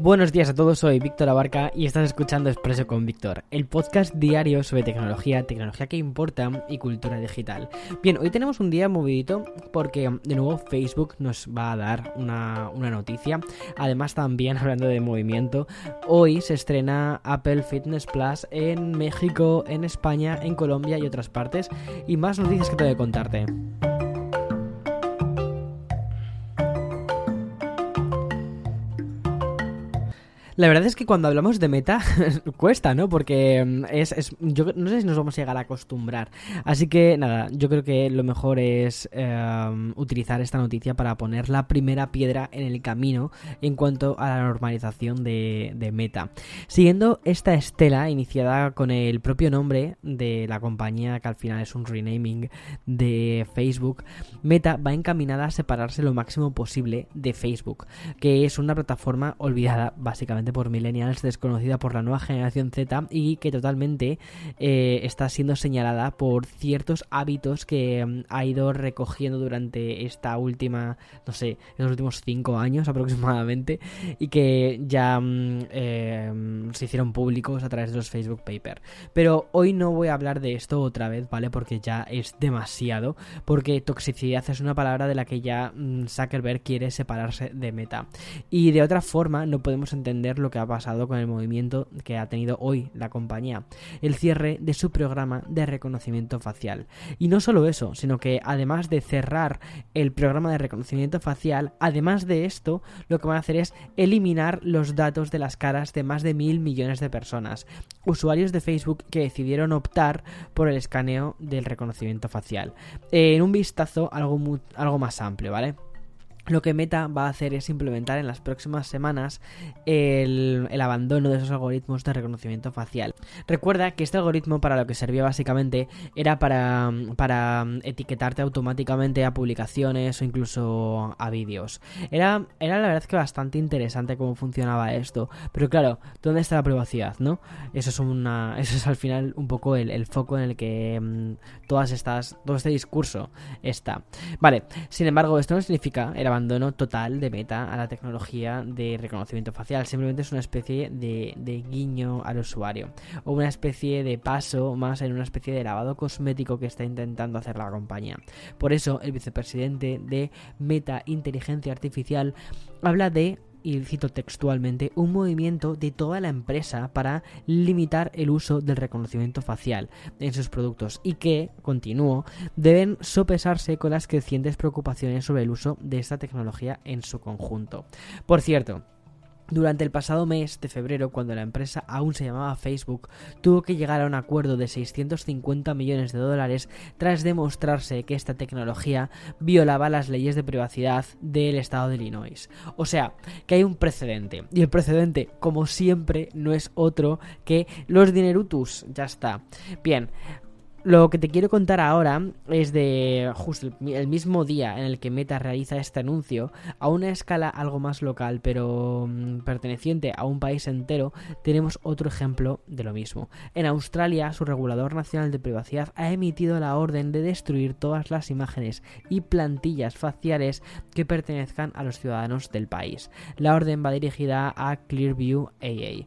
Buenos días a todos, soy Víctor Abarca y estás escuchando Expreso con Víctor, el podcast diario sobre tecnología, tecnología que importa y cultura digital. Bien, hoy tenemos un día movidito porque de nuevo Facebook nos va a dar una, una noticia. Además también hablando de movimiento, hoy se estrena Apple Fitness Plus en México, en España, en Colombia y otras partes. Y más noticias que tengo que contarte. La verdad es que cuando hablamos de meta cuesta, ¿no? Porque mm, es, yo no sé si nos vamos a llegar a acostumbrar. Así que nada, yo creo que lo mejor es em, utilizar esta noticia para poner la primera piedra en el camino en cuanto a la normalización de, de meta. Siguiendo esta estela iniciada con el propio nombre de la compañía, que al final es un renaming de Facebook, Meta va encaminada a separarse lo máximo posible de Facebook, que es una plataforma olvidada básicamente por millennials, desconocida por la nueva generación Z y que totalmente eh, está siendo señalada por ciertos hábitos que mm, ha ido recogiendo durante esta última, no sé, los últimos cinco años aproximadamente y que ya mm, eh, se hicieron públicos a través de los Facebook Papers. Pero hoy no voy a hablar de esto otra vez, ¿vale? Porque ya es demasiado, porque toxicidad es una palabra de la que ya mm, Zuckerberg quiere separarse de Meta. Y de otra forma no podemos entender lo que ha pasado con el movimiento que ha tenido hoy la compañía, el cierre de su programa de reconocimiento facial. Y no solo eso, sino que además de cerrar el programa de reconocimiento facial, además de esto, lo que van a hacer es eliminar los datos de las caras de más de mil millones de personas, usuarios de Facebook que decidieron optar por el escaneo del reconocimiento facial. En un vistazo algo, algo más amplio, ¿vale? Lo que Meta va a hacer es implementar en las próximas semanas el, abandono de esos algoritmos de reconocimiento facial. Recuerda que este algoritmo para lo que servía básicamente era para, para etiquetarte automáticamente a publicaciones o incluso a vídeos. Era, era la verdad que bastante interesante cómo funcionaba esto, pero claro, ¿dónde está la privacidad? ¿no? Eso es, una, eso es al final un poco el, foco en el que mm, todas estas, todo este discurso está. Vale, sin embargo, esto no significa el total de Meta a la tecnología de reconocimiento facial. Simplemente es una especie de guiño al usuario. O una especie de paso más en una especie de lavado cosmético que está intentando hacer la compañía. Por eso, el vicepresidente de Meta Inteligencia Artificial habla de y cito textualmente, un movimiento de toda la empresa para limitar el uso del reconocimiento facial en sus productos y que, continúo, deben sopesarse con las crecientes preocupaciones sobre el uso de esta tecnología en su conjunto. Por cierto, durante el pasado mes de febrero, cuando la empresa aún se llamaba Facebook, tuvo que llegar a un acuerdo de 650 millones de dólares tras demostrarse que esta tecnología violaba las leyes de privacidad del estado de Illinois. O sea, que hay un precedente. Y el precedente, como siempre, no es otro que los dinerutus. Ya está. Bien, lo que te quiero contar ahora es de justo el mismo día en el que Meta realiza este anuncio, a una escala algo más local, pero mm, perteneciente a un país entero, tenemos otro ejemplo de lo mismo. En Australia, su regulador nacional de privacidad ha emitido la orden de destruir todas las imágenes y plantillas faciales que pertenezcan a los ciudadanos del país. La orden va dirigida a Clearview AA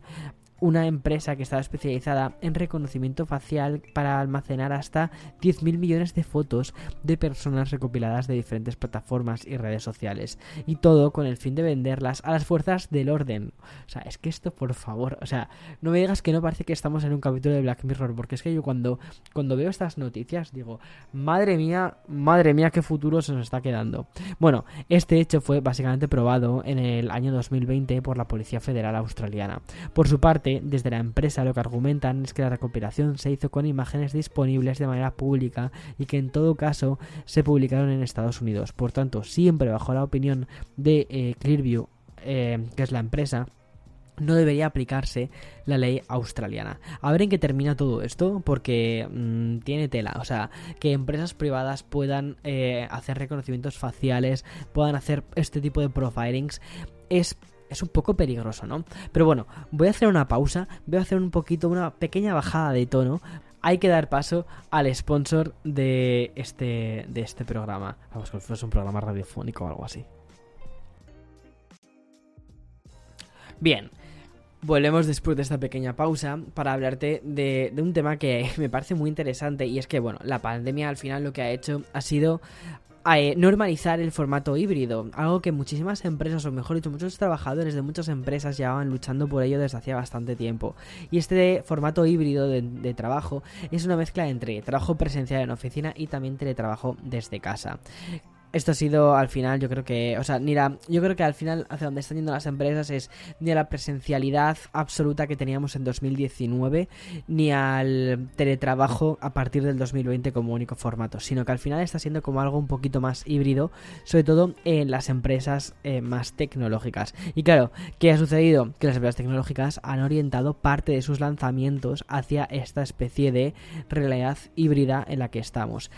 una empresa que estaba especializada en reconocimiento facial para almacenar hasta 10.000 millones de fotos de personas recopiladas de diferentes plataformas y redes sociales. Y todo con el fin de venderlas a las fuerzas del orden. O sea, es que esto, por favor, o sea, no me digas que no parece que estamos en un capítulo de Black Mirror, porque es que yo cuando, cuando veo estas noticias digo, madre mía, madre mía, qué futuro se nos está quedando. Bueno, este hecho fue básicamente probado en el año 2020 por la Policía Federal Australiana. Por su parte, desde la empresa lo que argumentan es que la recopilación se hizo con imágenes disponibles de manera pública y que en todo caso se publicaron en Estados Unidos. Por tanto, siempre bajo la opinión de eh, Clearview eh, que es la empresa, no debería aplicarse la ley australiana. A ver en qué termina todo esto, porque mm, tiene tela. O sea, que empresas privadas puedan eh, hacer reconocimientos faciales, puedan hacer este tipo de profilings, es es un poco peligroso, ¿no? Pero bueno, voy a hacer una pausa, voy a hacer un poquito, una pequeña bajada de tono. Hay que dar paso al sponsor de este, de este programa. Vamos, que fuese un programa radiofónico o algo así. Bien, Volvemos después de esta pequeña pausa para hablarte de, un tema que me parece muy interesante y es que, bueno, la pandemia al final lo que ha hecho ha sido eh, normalizar el formato híbrido, algo que muchísimas empresas, o mejor dicho, muchos trabajadores de muchas empresas llevaban luchando por ello desde hacía bastante tiempo. Y este formato híbrido de trabajo es una mezcla entre trabajo presencial en oficina y también teletrabajo desde casa esto ha sido al final, yo creo que, o sea, ni la, yo creo que al final hacia donde están yendo las empresas es ni a la presencialidad absoluta que teníamos en 2019, ni al teletrabajo a partir del 2020 como único formato, sino que al final está siendo como algo un poquito más híbrido, sobre todo en las empresas eh, más tecnológicas. Y claro, ¿qué ha sucedido? Que las empresas tecnológicas han orientado parte de sus lanzamientos hacia esta especie de realidad híbrida en la que estamos.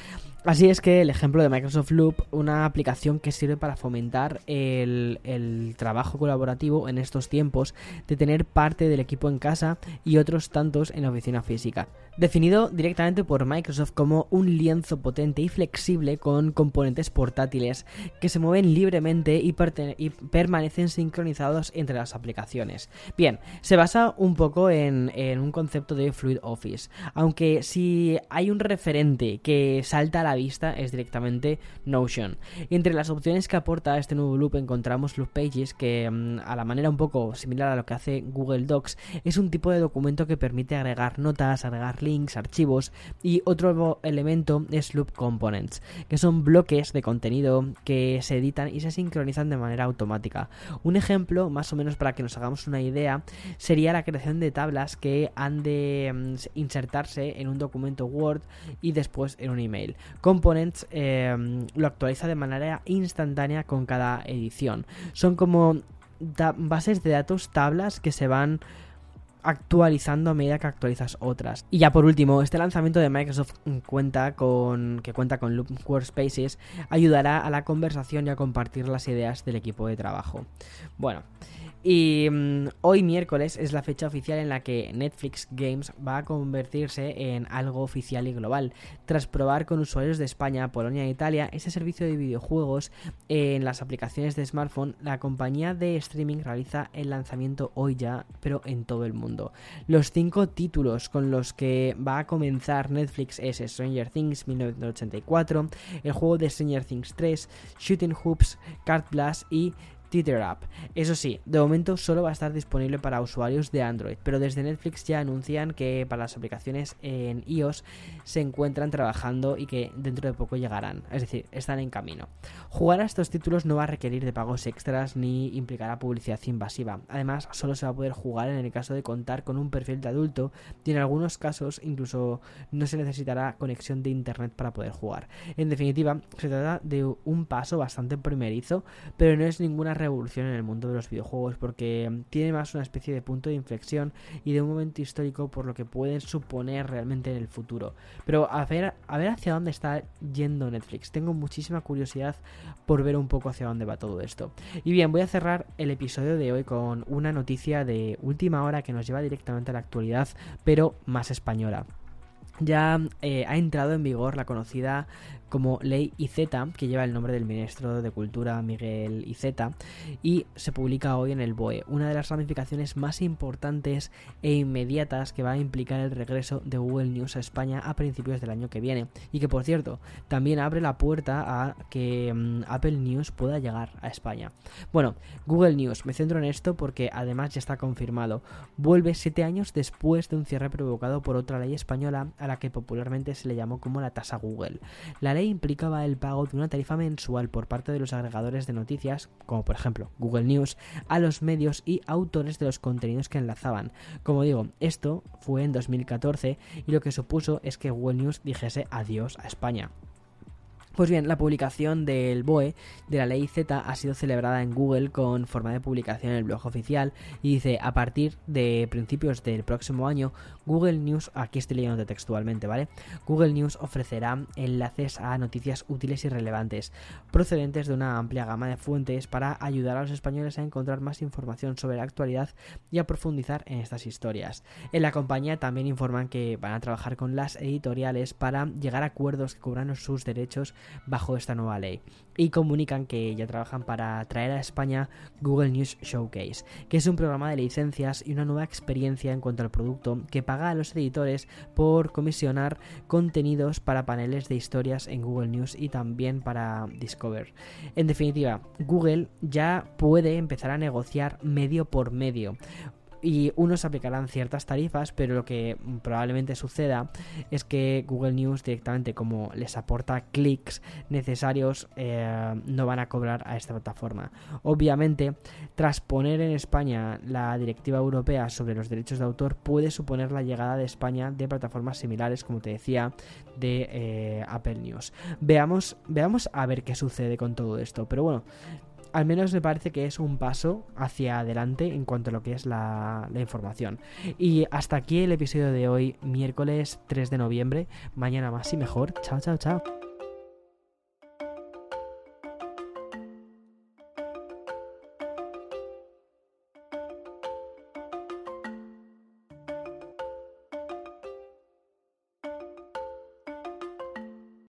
Así es que el ejemplo de Microsoft Loop, una aplicación que sirve para fomentar el, trabajo colaborativo en estos tiempos, de tener parte del equipo en casa y otros tantos en la oficina física. Definido directamente por Microsoft como un lienzo potente y flexible con componentes portátiles que se mueven libremente y, y permanecen sincronizados entre las aplicaciones. Bien, se basa un poco en, en un concepto de Fluid Office, aunque si hay un referente que salta a la vista es directamente Notion. entre las opciones que aporta este nuevo loop encontramos Loop Pages, que mm, a la manera un poco similar a lo que hace Google Docs, es un tipo de documento que permite agregar notas, agregar links, archivos y otro elemento es Loop Components, que son bloques de contenido que se editan y se sincronizan de manera automática. Un ejemplo, más o menos para que nos hagamos una idea, sería la creación de tablas que han de mm, insertarse en un documento Word y después en un email. Components eh, lo actualiza de manera instantánea con cada edición. Son como bases de datos, tablas que se van actualizando a medida que actualizas otras. Y ya por último, este lanzamiento de Microsoft cuenta con que cuenta con Loop Workspaces ayudará a la conversación y a compartir las ideas del equipo de trabajo. Bueno, y mm, hoy miércoles es la fecha oficial en la que Netflix Games va a convertirse en algo oficial y global. Tras probar con usuarios de España, Polonia e Italia ese servicio de videojuegos en las aplicaciones de smartphone, la compañía de streaming realiza el lanzamiento hoy ya, pero en todo el mundo. Los cinco títulos con los que va a comenzar Netflix es Stranger Things 1984, el juego de Stranger Things 3, Shooting Hoops, Card Blast y App. Eso sí, de momento solo va a estar disponible para usuarios de Android, pero desde Netflix ya anuncian que para las aplicaciones en iOS se encuentran trabajando y que dentro de poco llegarán, es decir, están en camino. Jugar a estos títulos no va a requerir de pagos extras ni implicará publicidad invasiva. Además, solo se va a poder jugar en el caso de contar con un perfil de adulto y en algunos casos incluso no se necesitará conexión de internet para poder jugar. En definitiva, se trata de un paso bastante primerizo, pero no es ninguna revolución en el mundo de los videojuegos porque mm, tiene más una especie de punto de inflexión y de un momento histórico por lo que pueden suponer realmente en el futuro. Pero a ver, a ver hacia dónde está yendo Netflix. Tengo muchísima curiosidad por ver un poco hacia dónde va todo esto. Y bien, voy a cerrar el episodio de hoy con una noticia de última hora que nos lleva directamente a la actualidad, pero más española ya eh, ha entrado en vigor la conocida como Ley IZ, que lleva el nombre del ministro de Cultura Miguel IZ, y se publica hoy en el BOE, una de las ramificaciones más importantes e inmediatas que va a implicar el regreso de Google News a España a principios del año que viene, y que por cierto también abre la puerta a que mm, Apple News pueda llegar a España. Bueno, Google News, me centro en esto porque además ya está confirmado, vuelve siete años después de un cierre provocado por otra ley española a la que popularmente se le llamó como la tasa Google. La ley implicaba el pago de una tarifa mensual por parte de los agregadores de noticias, como por ejemplo Google News, a los medios y autores de los contenidos que enlazaban. Como digo, esto fue en 2014 y lo que supuso es que Google News dijese adiós a España. Pues bien, la publicación del BOE de la ley Z ha sido celebrada en Google con forma de publicación en el blog oficial y dice a partir de principios del próximo año Google News, aquí estoy leyendo textualmente, ¿vale? Google News ofrecerá enlaces a noticias útiles y relevantes procedentes de una amplia gama de fuentes para ayudar a los españoles a encontrar más información sobre la actualidad y a profundizar en estas historias. En la compañía también informan que van a trabajar con las editoriales para llegar a acuerdos que cubran sus derechos bajo esta nueva ley y comunican que ya trabajan para traer a España Google News Showcase, que es un programa de licencias y una nueva experiencia en cuanto al producto que paga a los editores por comisionar contenidos para paneles de historias en Google News y también para Discover. En definitiva, Google ya puede empezar a negociar medio por medio y unos aplicarán ciertas tarifas, pero lo que probablemente suceda es que Google News directamente como les aporta clics necesarios eh, no van a cobrar a esta plataforma. Obviamente, tras poner en España la directiva europea sobre los derechos de autor puede suponer la llegada de España de plataformas similares, como te decía, de eh, Apple News. Veamos, veamos a ver qué sucede con todo esto. Pero bueno, al menos me parece que es un paso hacia adelante en cuanto a lo que es la, información. Y hasta aquí el episodio de hoy, miércoles 3 de noviembre. Mañana más y mejor. Chao, chao, chao.